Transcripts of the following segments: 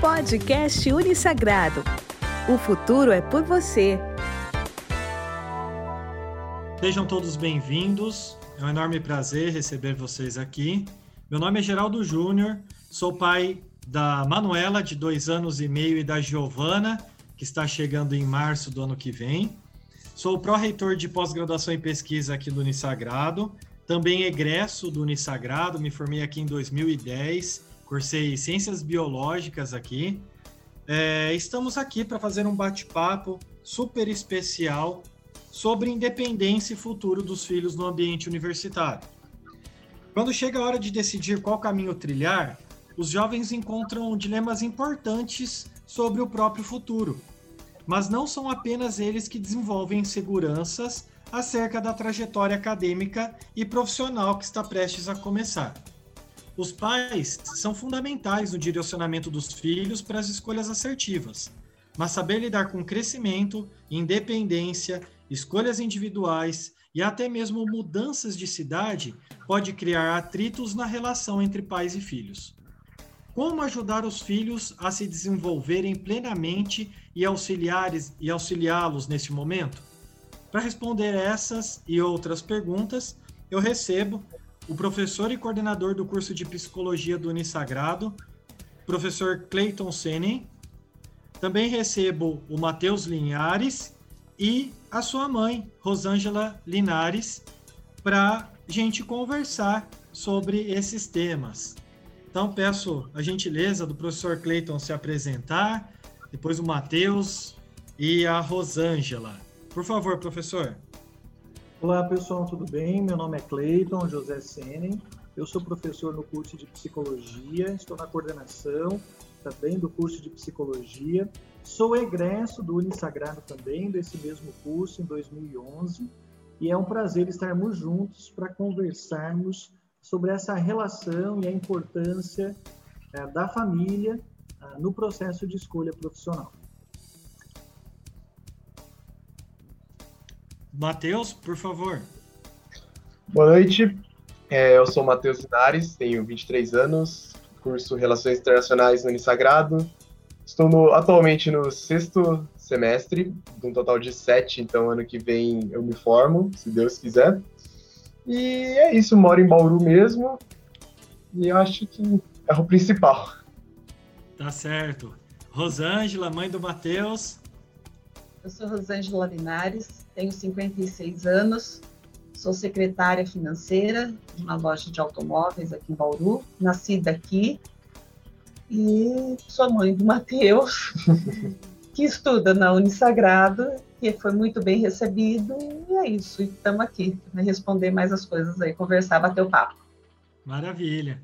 Podcast Unissagrado. O futuro é por você. Sejam todos bem-vindos. É um enorme prazer receber vocês aqui. Meu nome é Geraldo Júnior, sou pai da Manuela, de dois anos e meio, e da Giovana, que está chegando em março do ano que vem. Sou pró-reitor de pós-graduação em pesquisa aqui do Unisagrado, também egresso do Unisagrado, me formei aqui em 2010 cursei Ciências Biológicas aqui. É, estamos aqui para fazer um bate-papo super especial sobre independência e futuro dos filhos no ambiente universitário. Quando chega a hora de decidir qual caminho trilhar, os jovens encontram dilemas importantes sobre o próprio futuro. Mas não são apenas eles que desenvolvem inseguranças acerca da trajetória acadêmica e profissional que está prestes a começar. Os pais são fundamentais no direcionamento dos filhos para as escolhas assertivas, mas saber lidar com crescimento, independência, escolhas individuais e até mesmo mudanças de cidade pode criar atritos na relação entre pais e filhos. Como ajudar os filhos a se desenvolverem plenamente e e auxiliá-los neste momento? Para responder essas e outras perguntas, eu recebo o professor e coordenador do curso de psicologia do Unisagrado, professor Clayton Senen. Também recebo o Matheus Linhares e a sua mãe, Rosângela Linares, para gente conversar sobre esses temas. Então, peço a gentileza do professor Clayton se apresentar, depois o Matheus e a Rosângela. Por favor, professor. Olá pessoal, tudo bem? Meu nome é Cleiton José Senen, eu sou professor no curso de Psicologia, estou na coordenação também do curso de Psicologia, sou egresso do Unisagrado também, desse mesmo curso, em 2011, e é um prazer estarmos juntos para conversarmos sobre essa relação e a importância é, da família é, no processo de escolha profissional. Matheus, por favor. Boa noite, é, eu sou Matheus Linares, tenho 23 anos, curso Relações Internacionais no Unisagrado. Estou no, atualmente no sexto semestre, de um total de sete, então ano que vem eu me formo, se Deus quiser. E é isso, moro em Bauru mesmo, e eu acho que é o principal. Tá certo. Rosângela, mãe do Matheus. Eu sou Rosângela Linares, tenho 56 anos, sou secretária financeira de uma loja de automóveis aqui em Bauru, nascida aqui, e sou mãe do Matheus, que estuda na Unisagrado, que foi muito bem recebido, e é isso, estamos aqui para responder mais as coisas aí, conversar, bater o papo. Maravilha.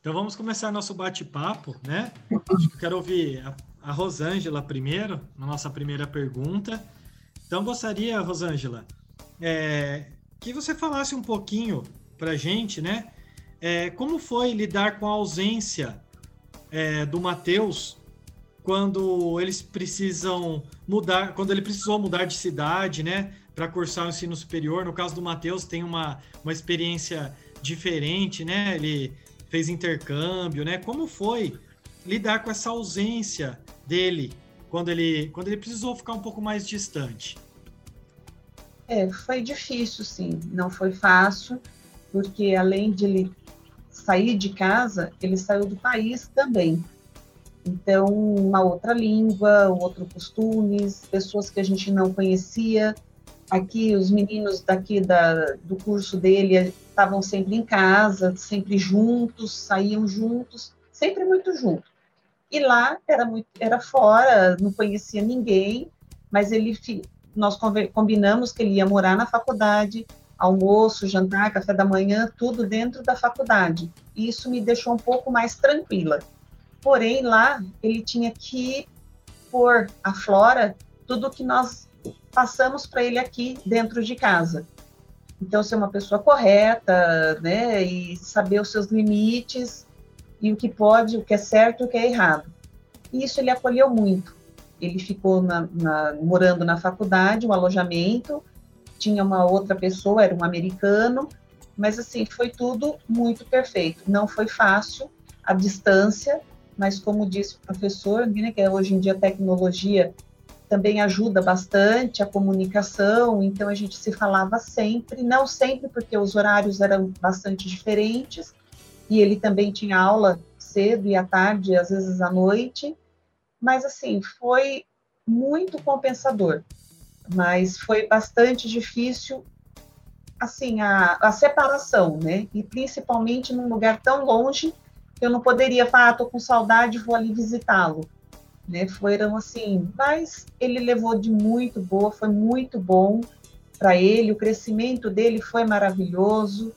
Então vamos começar nosso bate-papo, né? Acho que eu quero ouvir a, a Rosângela primeiro, na nossa primeira pergunta. Então, gostaria, Rosângela, é, que você falasse um pouquinho para gente, né? É, como foi lidar com a ausência é, do Matheus quando eles precisam mudar, quando ele precisou mudar de cidade, né? Para cursar o ensino superior. No caso do Matheus, tem uma, uma experiência diferente, né? Ele fez intercâmbio, né? Como foi lidar com essa ausência dele quando ele, quando ele precisou ficar um pouco mais distante? É, foi difícil, sim. Não foi fácil, porque além de ele sair de casa, ele saiu do país também. Então, uma outra língua, outro costumes, pessoas que a gente não conhecia. Aqui, os meninos daqui da, do curso dele estavam sempre em casa, sempre juntos, saíam juntos, sempre muito juntos. E lá era muito, era fora, não conhecia ninguém, mas ele nós combinamos que ele ia morar na faculdade, almoço, jantar, café da manhã, tudo dentro da faculdade. E isso me deixou um pouco mais tranquila. Porém, lá ele tinha que pôr a Flora tudo que nós passamos para ele aqui dentro de casa. Então, ser uma pessoa correta, né, e saber os seus limites e o que pode, o que é certo e o que é errado. E isso ele acolheu muito. Ele ficou na, na, morando na faculdade, um alojamento, tinha uma outra pessoa, era um americano, mas assim, foi tudo muito perfeito. Não foi fácil, a distância, mas como disse o professor, né, que hoje em dia a tecnologia também ajuda bastante a comunicação, então a gente se falava sempre, não sempre porque os horários eram bastante diferentes, e ele também tinha aula cedo e à tarde, às vezes à noite, mas assim, foi muito compensador, mas foi bastante difícil assim a, a separação, né? E principalmente num lugar tão longe eu não poderia falar, ah, tô com saudade, vou ali visitá-lo né? Foram assim, mas ele levou de muito boa, foi muito bom para ele, o crescimento dele foi maravilhoso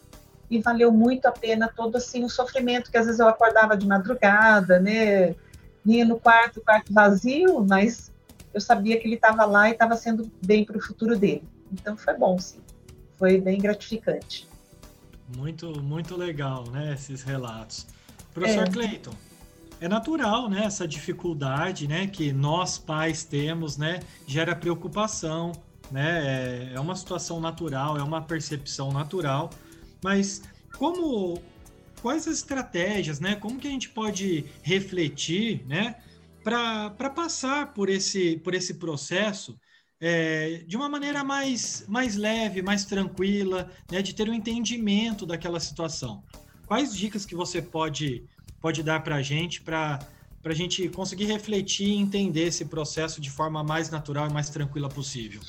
e valeu muito a pena todo assim o sofrimento que às vezes eu acordava de madrugada, né? Vinha no quarto, quarto vazio, mas eu sabia que ele estava lá e estava sendo bem para o futuro dele. Então foi bom, sim. Foi bem gratificante. Muito, muito legal, né? Esses relatos. Professor é. Cleiton, é natural, né? Essa dificuldade, né? Que nós pais temos, né? Gera preocupação, né? É, é uma situação natural, é uma percepção natural. Mas como, quais as estratégias, né? Como que a gente pode refletir, né? Para passar por esse, por esse processo é, de uma maneira mais, mais leve, mais tranquila, né? De ter um entendimento daquela situação. Quais dicas que você pode pode dar para a gente, para a gente conseguir refletir e entender esse processo de forma mais natural e mais tranquila possível.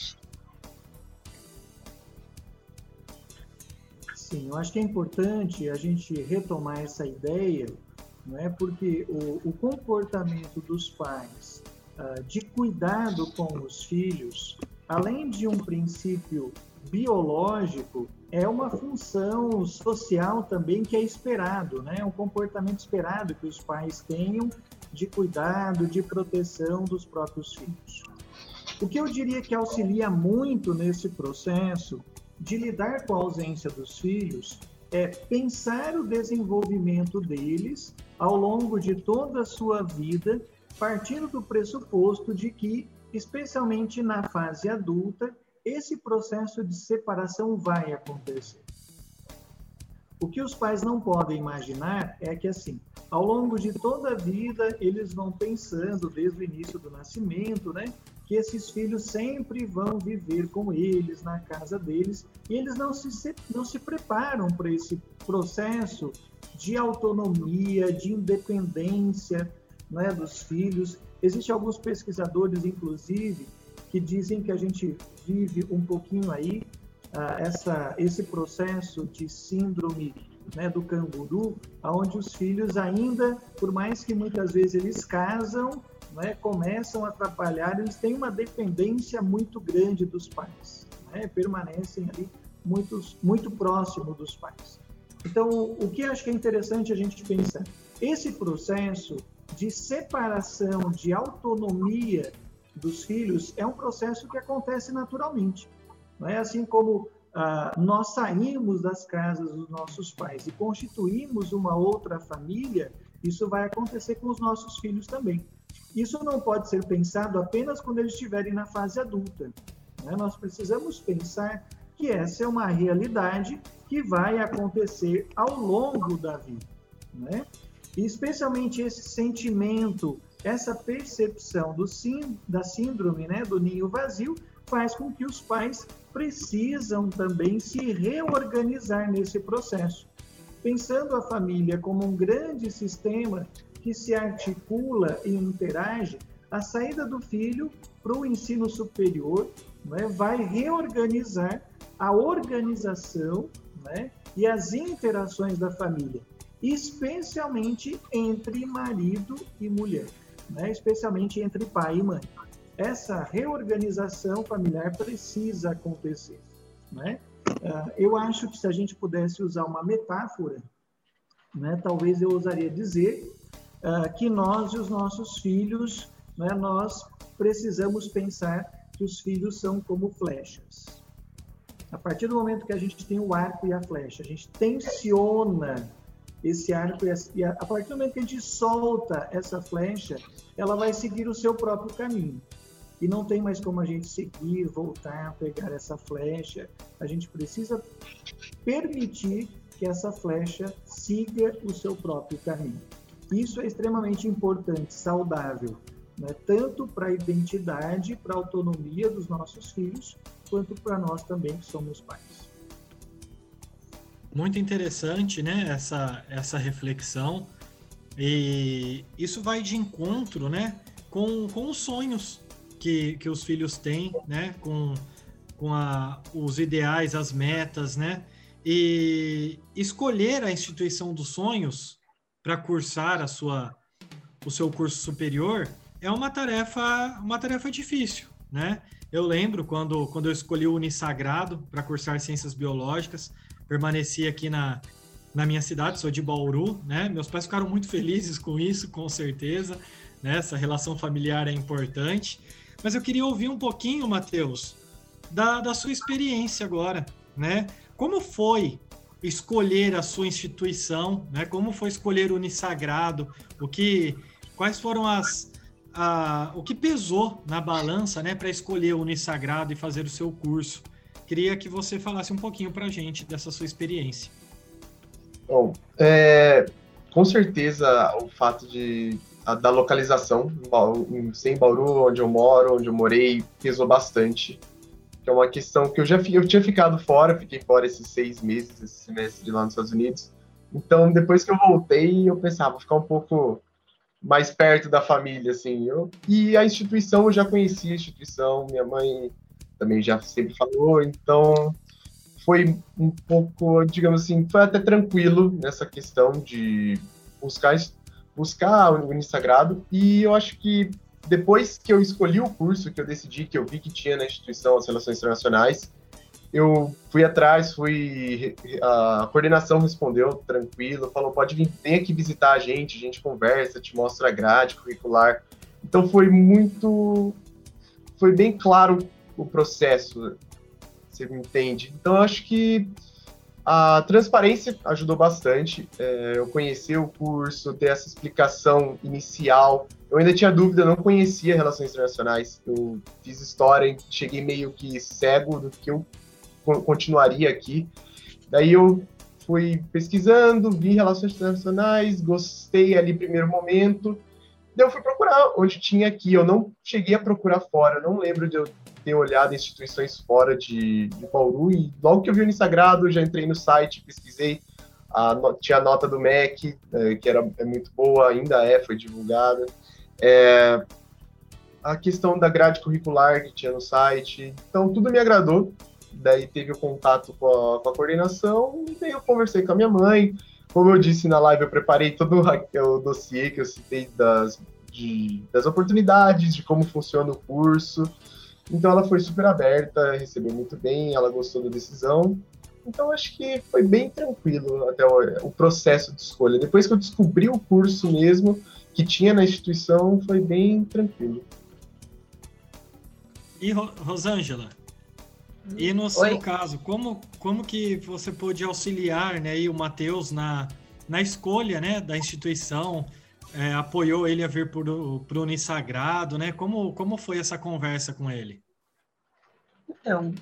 Sim, eu acho que é importante a gente retomar essa ideia, não é? porque o, o comportamento dos pais uh, de cuidado com os filhos, além de um princípio biológico, é uma função social também que é esperado, né? Um comportamento esperado que os pais tenham de cuidado, de proteção dos próprios filhos. O que eu diria que auxilia muito nesse processo de lidar com a ausência dos filhos é pensar o desenvolvimento deles ao longo de toda a sua vida, partindo do pressuposto de que, especialmente na fase adulta, esse processo de separação vai acontecer. O que os pais não podem imaginar é que, assim, ao longo de toda a vida, eles vão pensando, desde o início do nascimento, né, que esses filhos sempre vão viver com eles, na casa deles, e eles não se, não se preparam para esse processo de autonomia, de independência né, dos filhos. Existem alguns pesquisadores, inclusive, que dizem que a gente vive um pouquinho aí uh, essa, esse processo de síndrome né, do canguru, onde os filhos ainda, por mais que muitas vezes eles casam, né, começam a atrapalhar, eles têm uma dependência muito grande dos pais, né, permanecem ali muito, muito próximo dos pais. Então, o que acho que é interessante a gente pensar? Esse processo de separação, de autonomia dos filhos é um processo que acontece naturalmente. Não é assim como ah, nós saímos das casas dos nossos pais e constituímos uma outra família, isso vai acontecer com os nossos filhos também. Isso não pode ser pensado apenas quando eles estiverem na fase adulta. Né? Nós precisamos pensar que essa é uma realidade que vai acontecer ao longo da vida. Né? E especialmente esse sentimento essa percepção do sim, da síndrome né, do ninho vazio faz com que os pais precisam também se reorganizar nesse processo. Pensando a família como um grande sistema que se articula e interage, a saída do filho para o ensino superior né, vai reorganizar a organização né, e as interações da família, especialmente entre marido e mulher né, especialmente entre pai e mãe. Essa reorganização familiar precisa acontecer. Né? Eu acho que se a gente pudesse usar uma metáfora, né, talvez eu ousaria dizer uh, que nós e os nossos filhos, né, nós precisamos pensar que os filhos são como flechas. A partir do momento que a gente tem o arco e a flecha, a gente tensiona esse arco e a, a partir do momento que a gente solta essa flecha, ela vai seguir o seu próprio caminho. E não tem mais como a gente seguir, voltar, pegar essa flecha. A gente precisa permitir que essa flecha siga o seu próprio caminho. Isso é extremamente importante, saudável, né? tanto para a identidade, para a autonomia dos nossos filhos, quanto para nós também que somos pais. Muito interessante, né? Essa, essa reflexão. E isso vai de encontro, né? Com, com os sonhos que, que os filhos têm, né? Com, com a, os ideais, as metas, né? E escolher a instituição dos sonhos para cursar a sua, o seu curso superior é uma tarefa, uma tarefa difícil, né? Eu lembro quando, quando eu escolhi o Unisagrado para cursar Ciências Biológicas, permaneci aqui na, na minha cidade, sou de Bauru, né? Meus pais ficaram muito felizes com isso, com certeza, né? Essa relação familiar é importante. Mas eu queria ouvir um pouquinho, Matheus, da, da sua experiência agora, né? Como foi escolher a sua instituição, né? Como foi escolher o Unisagrado? O que, quais foram as, a, o que pesou na balança, né, para escolher o Unisagrado e fazer o seu curso? Queria que você falasse um pouquinho para a gente dessa sua experiência. Bom, é, com certeza o fato de da localização em Bauru, onde eu moro, onde eu morei, pesou bastante que é uma questão que eu já eu tinha ficado fora, fiquei fora esses seis meses, esse semestre lá nos Estados Unidos. Então, depois que eu voltei, eu pensava, vou ficar um pouco mais perto da família, assim. Eu, e a instituição, eu já conhecia a instituição, minha mãe também já sempre falou, então foi um pouco, digamos assim, foi até tranquilo nessa questão de buscar buscar o Unisagrado, e eu acho que depois que eu escolhi o curso, que eu decidi, que eu vi que tinha na instituição as relações internacionais, eu fui atrás, fui a coordenação respondeu tranquilo, falou pode vir, vem aqui visitar a gente, a gente conversa, te mostra a grade curricular. Então foi muito, foi bem claro o processo, você me entende. Então eu acho que a transparência ajudou bastante. É, eu conheci o curso, ter essa explicação inicial. Eu ainda tinha dúvida, não conhecia relações internacionais. Eu fiz história, cheguei meio que cego do que eu continuaria aqui. Daí eu fui pesquisando, vi relações internacionais, gostei ali primeiro momento. Daí eu fui procurar onde tinha aqui. Eu não cheguei a procurar fora, não lembro de eu ter olhado instituições fora de, de Bauru e logo que eu vi o Unisagrado, já entrei no site, pesquisei, a, tinha a nota do MEC, é, que era, é muito boa, ainda é, foi divulgada. É, a questão da grade curricular que tinha no site, então tudo me agradou. Daí teve o contato com a, com a coordenação e daí eu conversei com a minha mãe. Como eu disse na live, eu preparei todo o dossiê que eu citei das, de, das oportunidades, de como funciona o curso. Então ela foi super aberta, recebeu muito bem, ela gostou da decisão. Então acho que foi bem tranquilo até o, o processo de escolha. Depois que eu descobri o curso mesmo que tinha na instituição, foi bem tranquilo. E Rosângela, e no seu Oi? caso, como, como que você pôde auxiliar né, o Matheus na, na escolha né, da instituição? é, apoiou ele a vir para o Unisagrado, né? Como, como foi essa conversa com ele? Então,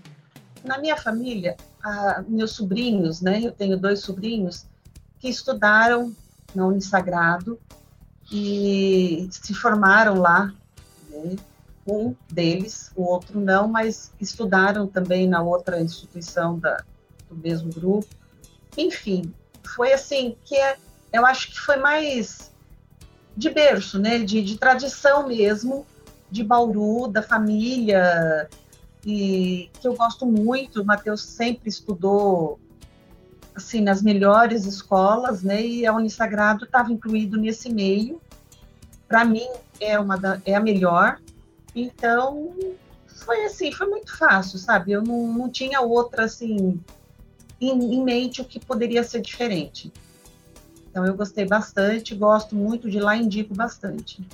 na minha família, a, meus sobrinhos, né? Eu tenho dois sobrinhos que estudaram no Unisagrado e se formaram lá. Né? Um deles, o outro não, mas estudaram também na outra instituição da, do mesmo grupo. Enfim, foi assim que é, eu acho que foi mais de berço, né? De, de tradição mesmo, de Bauru, da família, e que eu gosto muito. O Matheus sempre estudou assim nas melhores escolas, né? E a Unisagrado estava incluído nesse meio. Para mim é uma da, é a melhor. Então foi assim, foi muito fácil, sabe? Eu não, não tinha outra assim em, em mente o que poderia ser diferente. Então eu gostei bastante, gosto muito de lá, indico bastante.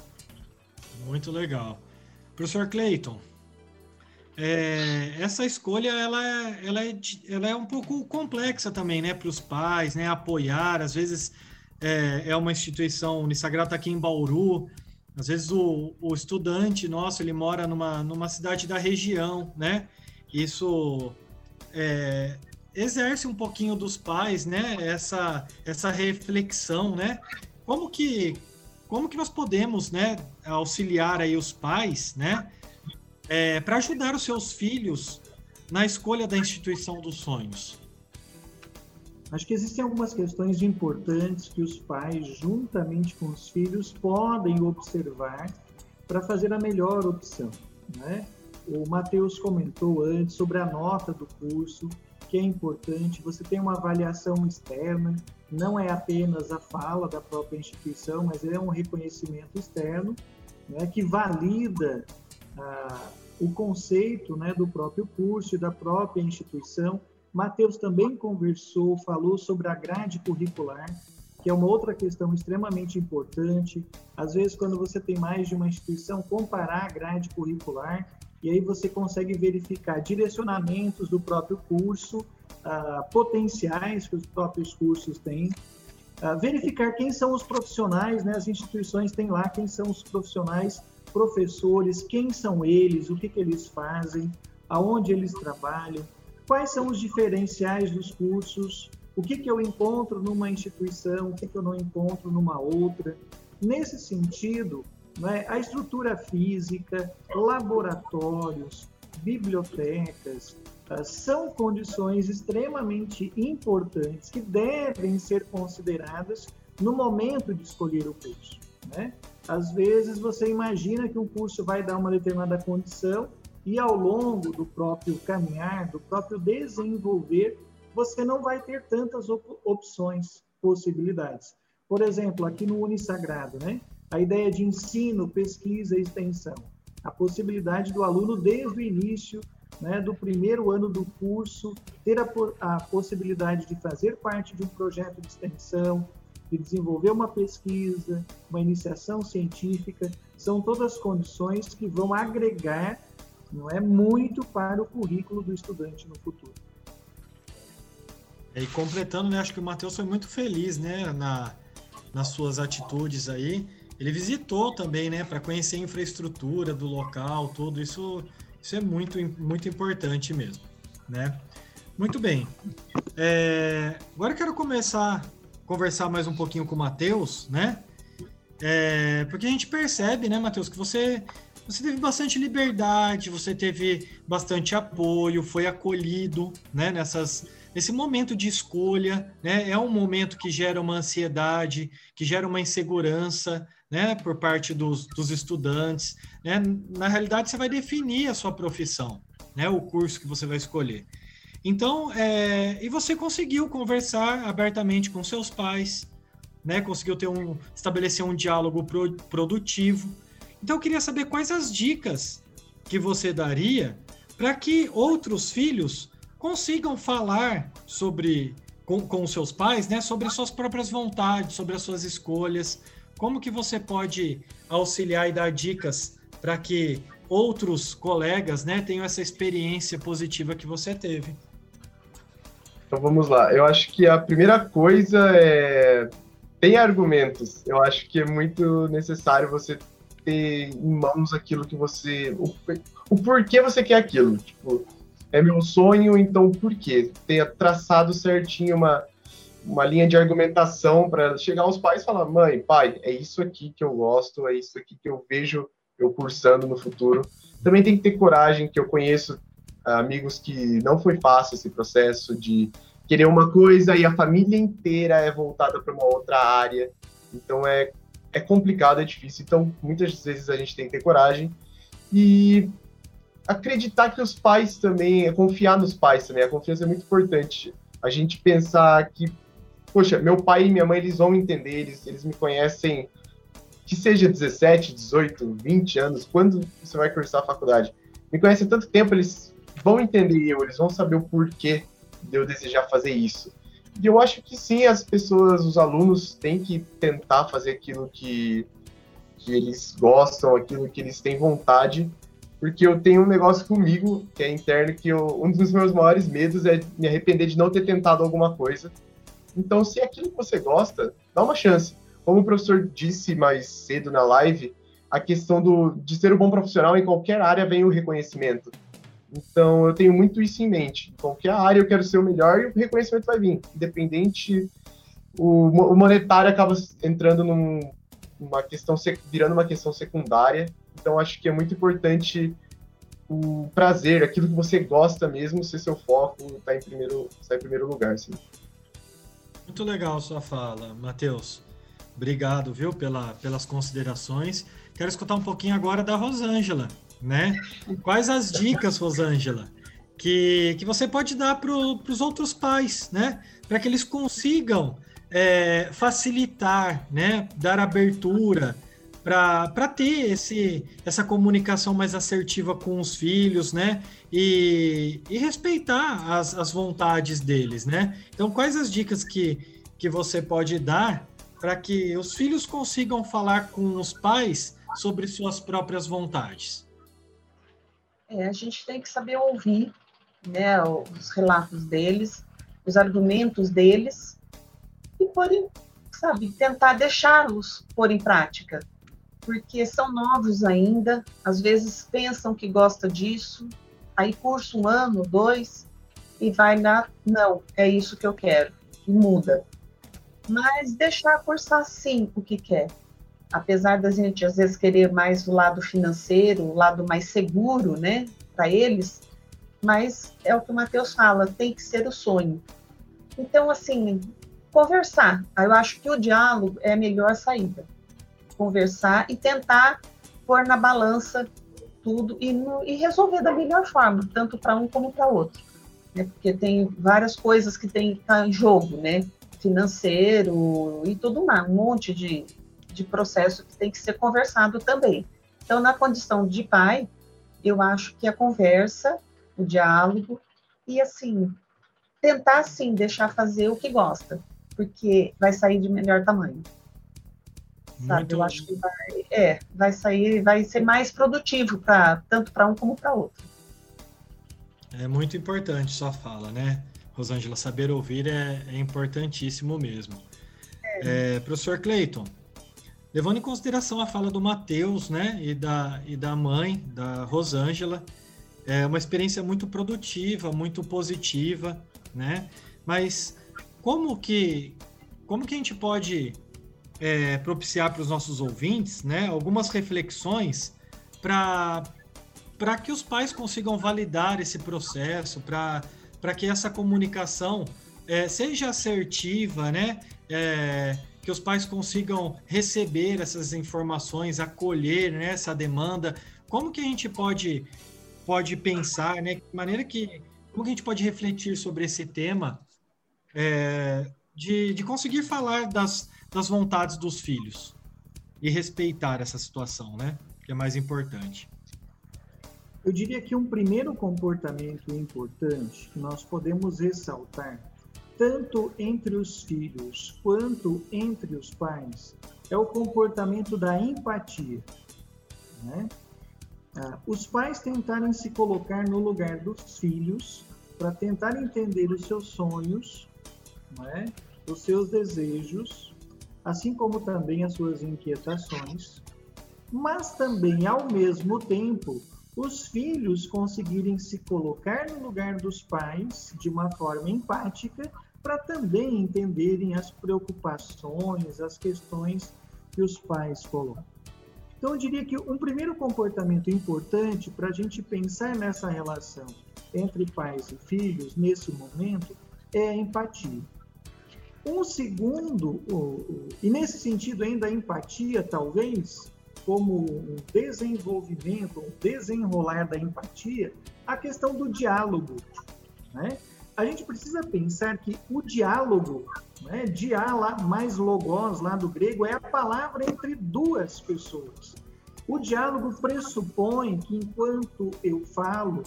Muito legal. Professor Clayton, é, essa escolha ela é, ela, é, ela é um pouco complexa também, né, para os pais, né, apoiar. Às vezes é, é uma instituição, o está aqui em Bauru. Às vezes o, o estudante nosso ele mora numa, numa cidade da região, né? Isso é, exerce um pouquinho dos pais, né? Essa, essa reflexão, né? como que como que nós podemos, né, auxiliar aí os pais, né, é, para ajudar os seus filhos na escolha da instituição dos sonhos? Acho que existem algumas questões importantes que os pais, juntamente com os filhos, podem observar para fazer a melhor opção. Né? O Matheus comentou antes sobre a nota do curso, que é importante. Você tem uma avaliação externa, não é apenas a fala da própria instituição, mas é um reconhecimento externo né, que valida ah, o conceito né, do próprio curso e da própria instituição Matheus também conversou, falou sobre a grade curricular, que é uma outra questão extremamente importante. Às vezes, quando você tem mais de uma instituição, comparar a grade curricular, e aí você consegue verificar direcionamentos do próprio curso, uh, potenciais que os próprios cursos têm, uh, verificar quem são os profissionais, né? as instituições têm lá quem são os profissionais, professores, quem são eles, o que, que eles fazem, aonde eles trabalham, quais são os diferenciais dos cursos, o que, que eu encontro numa instituição, o que, que eu não encontro numa outra. Nesse sentido, né, a estrutura física, laboratórios, bibliotecas, uh, são condições extremamente importantes que devem ser consideradas no momento de escolher o curso. Né? Às vezes você imagina que um curso vai dar uma determinada condição e ao longo do próprio caminhar, do próprio desenvolver, você não vai ter tantas op opções, possibilidades. Por exemplo, aqui no Unisagrado, né? A ideia de ensino, pesquisa e extensão. A possibilidade do aluno, desde o início, né, do primeiro ano do curso, ter a, a possibilidade de fazer parte de um projeto de extensão, de desenvolver uma pesquisa, uma iniciação científica, são todas condições que vão agregar não é muito para o currículo do estudante no futuro. E completando, né, acho que o Matheus foi muito feliz, né, na, nas suas atitudes aí. Ele visitou também, né, para conhecer a infraestrutura do local, tudo isso, isso é muito, muito importante mesmo, né? Muito bem. É, agora eu quero começar conversar mais um pouquinho com o Matheus, né? É, porque a gente percebe, né, Matheus, que você você teve bastante liberdade, você teve bastante apoio, foi acolhido, né, nessas, nesse momento de escolha, né, é um momento que gera uma ansiedade, que gera uma insegurança, né, por parte dos, dos estudantes, né, na realidade você vai definir a sua profissão, né, o curso que você vai escolher. Então, é, e você conseguiu conversar abertamente com seus pais, né, conseguiu ter um, estabelecer um diálogo pro, produtivo, então eu queria saber quais as dicas que você daria para que outros filhos consigam falar sobre com, com seus pais, né, sobre suas próprias vontades, sobre as suas escolhas. Como que você pode auxiliar e dar dicas para que outros colegas, né, tenham essa experiência positiva que você teve? Então vamos lá. Eu acho que a primeira coisa é tem argumentos. Eu acho que é muito necessário você ter em mãos aquilo que você. O, o porquê você quer aquilo. Tipo, é meu sonho, então por quê? Ter traçado certinho uma, uma linha de argumentação para chegar aos pais e falar: mãe, pai, é isso aqui que eu gosto, é isso aqui que eu vejo eu cursando no futuro. Também tem que ter coragem, que eu conheço amigos que não foi fácil esse processo de querer uma coisa e a família inteira é voltada para uma outra área. Então é é complicado, é difícil. Então, muitas vezes a gente tem que ter coragem e acreditar que os pais também, é confiar nos pais também. A confiança é muito importante. A gente pensar que, poxa, meu pai e minha mãe, eles vão entender, eles, eles me conhecem, que seja 17, 18, 20 anos, quando você vai cursar a faculdade. Me conhecem tanto tempo, eles vão entender eu, eles vão saber o porquê de eu desejar fazer isso. E eu acho que sim, as pessoas, os alunos têm que tentar fazer aquilo que, que eles gostam, aquilo que eles têm vontade, porque eu tenho um negócio comigo que é interno que eu, um dos meus maiores medos é me arrepender de não ter tentado alguma coisa. Então, se é aquilo que você gosta, dá uma chance. Como o professor disse mais cedo na live, a questão do, de ser um bom profissional em qualquer área vem o reconhecimento. Então, eu tenho muito isso em mente. Em qualquer área eu quero ser o melhor e o reconhecimento vai vir, independente o, o monetário acaba entrando num, numa questão, virando uma questão secundária. Então, acho que é muito importante o prazer, aquilo que você gosta mesmo, ser seu foco, tá em primeiro, tá em primeiro lugar. Muito legal sua fala, Matheus. Obrigado, viu, pela, pelas considerações. Quero escutar um pouquinho agora da Rosângela, né? Quais as dicas, Rosângela, que, que você pode dar para os outros pais, né? Para que eles consigam é, facilitar, né? Dar abertura para ter esse, essa comunicação mais assertiva com os filhos, né? E, e respeitar as, as vontades deles, né? Então, quais as dicas que, que você pode dar para que os filhos consigam falar com os pais sobre suas próprias vontades? É, a gente tem que saber ouvir né, os relatos deles, os argumentos deles, e por, sabe, tentar deixá-los pôr em prática porque são novos ainda, às vezes pensam que gosta disso, aí cursa um ano, dois, e vai na, não, é isso que eu quero, e muda. Mas deixar cursar sim o que quer. Apesar da gente às vezes querer mais o lado financeiro, o lado mais seguro, né, para eles, mas é o que o Matheus fala, tem que ser o sonho. Então, assim, conversar. Eu acho que o diálogo é a melhor saída conversar e tentar pôr na balança tudo e, no, e resolver da melhor forma, tanto para um como para outro. Né? Porque tem várias coisas que tem tá em jogo, né? Financeiro e tudo mais, um monte de, de processo que tem que ser conversado também. Então, na condição de pai, eu acho que a conversa, o diálogo e assim tentar sim deixar fazer o que gosta, porque vai sair de melhor tamanho sabe? Muito... Eu acho que vai, é, vai sair, vai ser mais produtivo para tanto para um como para outro. É muito importante sua fala, né, Rosângela? Saber ouvir é, é importantíssimo mesmo. É. É, professor Cleiton, levando em consideração a fala do Matheus, né, e da, e da mãe, da Rosângela, é uma experiência muito produtiva, muito positiva, né? Mas como que como que a gente pode é, propiciar para os nossos ouvintes né, algumas reflexões para que os pais consigam validar esse processo, para que essa comunicação é, seja assertiva, né? É, que os pais consigam receber essas informações, acolher né, essa demanda. Como que a gente pode, pode pensar, né? De maneira que. Como que a gente pode refletir sobre esse tema é, de, de conseguir falar das, das vontades dos filhos e respeitar essa situação, né? Que é mais importante. Eu diria que um primeiro comportamento importante que nós podemos ressaltar, tanto entre os filhos quanto entre os pais, é o comportamento da empatia. Né? Ah, os pais tentarem se colocar no lugar dos filhos para tentar entender os seus sonhos, né? os seus desejos, assim como também as suas inquietações, mas também, ao mesmo tempo, os filhos conseguirem se colocar no lugar dos pais de uma forma empática para também entenderem as preocupações, as questões que os pais colocam. Então, eu diria que um primeiro comportamento importante para a gente pensar nessa relação entre pais e filhos nesse momento é a empatia. Um segundo, e nesse sentido ainda a empatia, talvez, como um desenvolvimento, um desenrolar da empatia, a questão do diálogo. Né? A gente precisa pensar que o diálogo, né, lá, mais logos lá do grego, é a palavra entre duas pessoas. O diálogo pressupõe que enquanto eu falo,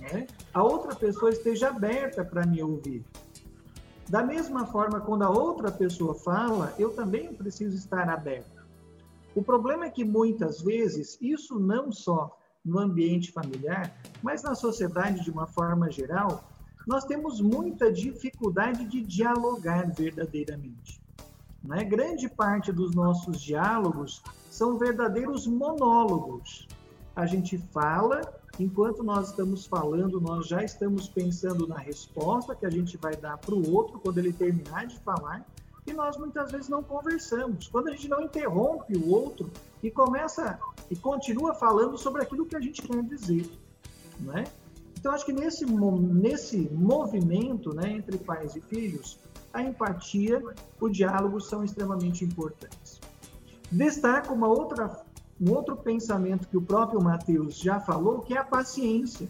né, a outra pessoa esteja aberta para me ouvir. Da mesma forma, quando a outra pessoa fala, eu também preciso estar aberto. O problema é que muitas vezes, isso não só no ambiente familiar, mas na sociedade de uma forma geral, nós temos muita dificuldade de dialogar verdadeiramente. Né? Grande parte dos nossos diálogos são verdadeiros monólogos. A gente fala Enquanto nós estamos falando, nós já estamos pensando na resposta que a gente vai dar para o outro quando ele terminar de falar. e nós muitas vezes não conversamos. Quando a gente não interrompe o outro e começa e continua falando sobre aquilo que a gente quer dizer, né? Então acho que nesse nesse movimento, né, entre pais e filhos, a empatia, o diálogo são extremamente importantes. Destaco uma outra um outro pensamento que o próprio Mateus já falou, que é a paciência,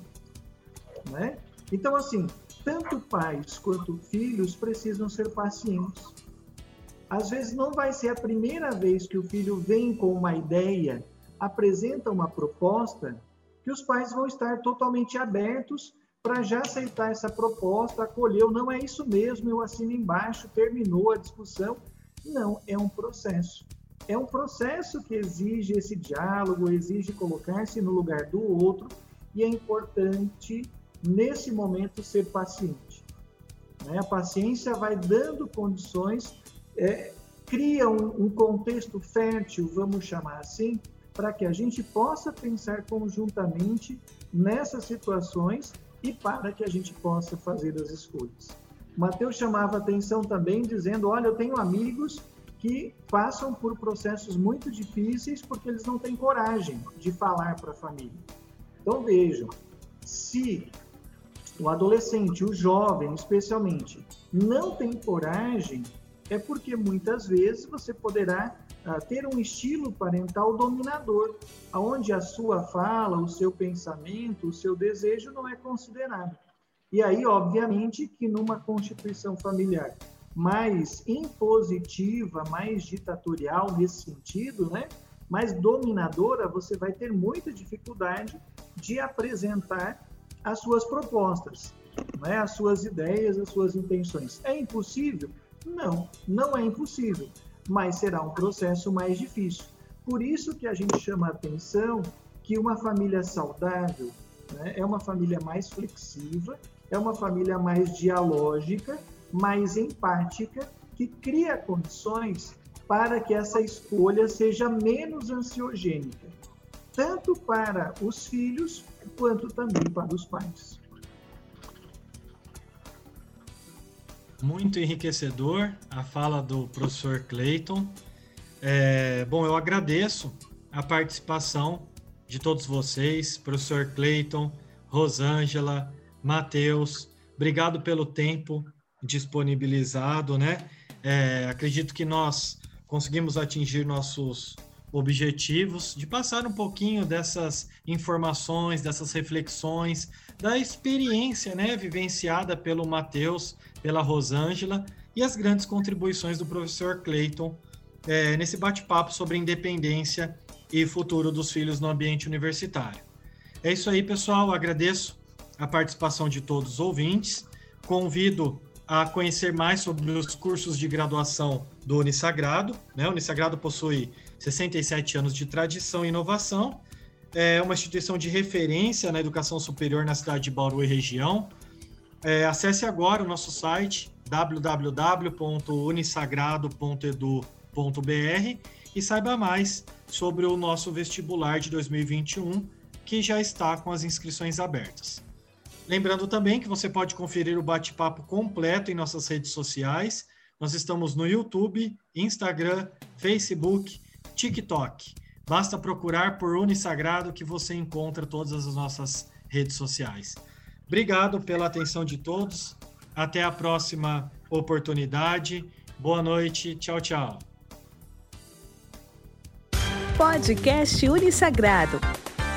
né? Então assim, tanto pais quanto filhos precisam ser pacientes. Às vezes não vai ser a primeira vez que o filho vem com uma ideia, apresenta uma proposta, que os pais vão estar totalmente abertos para já aceitar essa proposta, acolheu, não é isso mesmo, eu assino embaixo, terminou a discussão. Não, é um processo. É um processo que exige esse diálogo, exige colocar-se no lugar do outro, e é importante, nesse momento, ser paciente. Né? A paciência vai dando condições é, cria um, um contexto fértil, vamos chamar assim, para que a gente possa pensar conjuntamente nessas situações e para que a gente possa fazer as escolhas. Mateus chamava atenção também dizendo: Olha, eu tenho amigos que passam por processos muito difíceis porque eles não têm coragem de falar para a família. Então vejam, se o adolescente, o jovem especialmente, não tem coragem é porque muitas vezes você poderá uh, ter um estilo parental dominador, onde a sua fala, o seu pensamento, o seu desejo não é considerado. E aí, obviamente, que numa constituição familiar mais impositiva, mais ditatorial nesse sentido, né? mais dominadora, você vai ter muita dificuldade de apresentar as suas propostas, né? as suas ideias, as suas intenções. É impossível? Não, não é impossível, mas será um processo mais difícil. Por isso que a gente chama a atenção que uma família saudável né, é uma família mais flexiva, é uma família mais dialógica, mais empática, que cria condições para que essa escolha seja menos ansiogênica, tanto para os filhos quanto também para os pais. Muito enriquecedor a fala do professor Clayton. É, bom, eu agradeço a participação de todos vocês, professor Clayton, Rosângela, Matheus. Obrigado pelo tempo disponibilizado, né? É, acredito que nós conseguimos atingir nossos objetivos de passar um pouquinho dessas informações, dessas reflexões, da experiência, né, vivenciada pelo Matheus pela Rosângela e as grandes contribuições do professor Clayton é, nesse bate-papo sobre independência e futuro dos filhos no ambiente universitário. É isso aí, pessoal. Agradeço a participação de todos os ouvintes. Convido a conhecer mais sobre os cursos de graduação do Unisagrado. Né? O Unisagrado possui 67 anos de tradição e inovação. É uma instituição de referência na educação superior na cidade de Bauru e região. É, acesse agora o nosso site www.unisagrado.edu.br e saiba mais sobre o nosso vestibular de 2021, que já está com as inscrições abertas. Lembrando também que você pode conferir o bate-papo completo em nossas redes sociais. Nós estamos no YouTube, Instagram, Facebook, TikTok. Basta procurar por Unisagrado que você encontra todas as nossas redes sociais. Obrigado pela atenção de todos. Até a próxima oportunidade. Boa noite. Tchau, tchau. Podcast Unissagrado.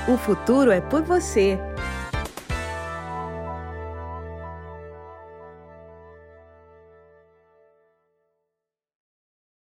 O futuro é por você.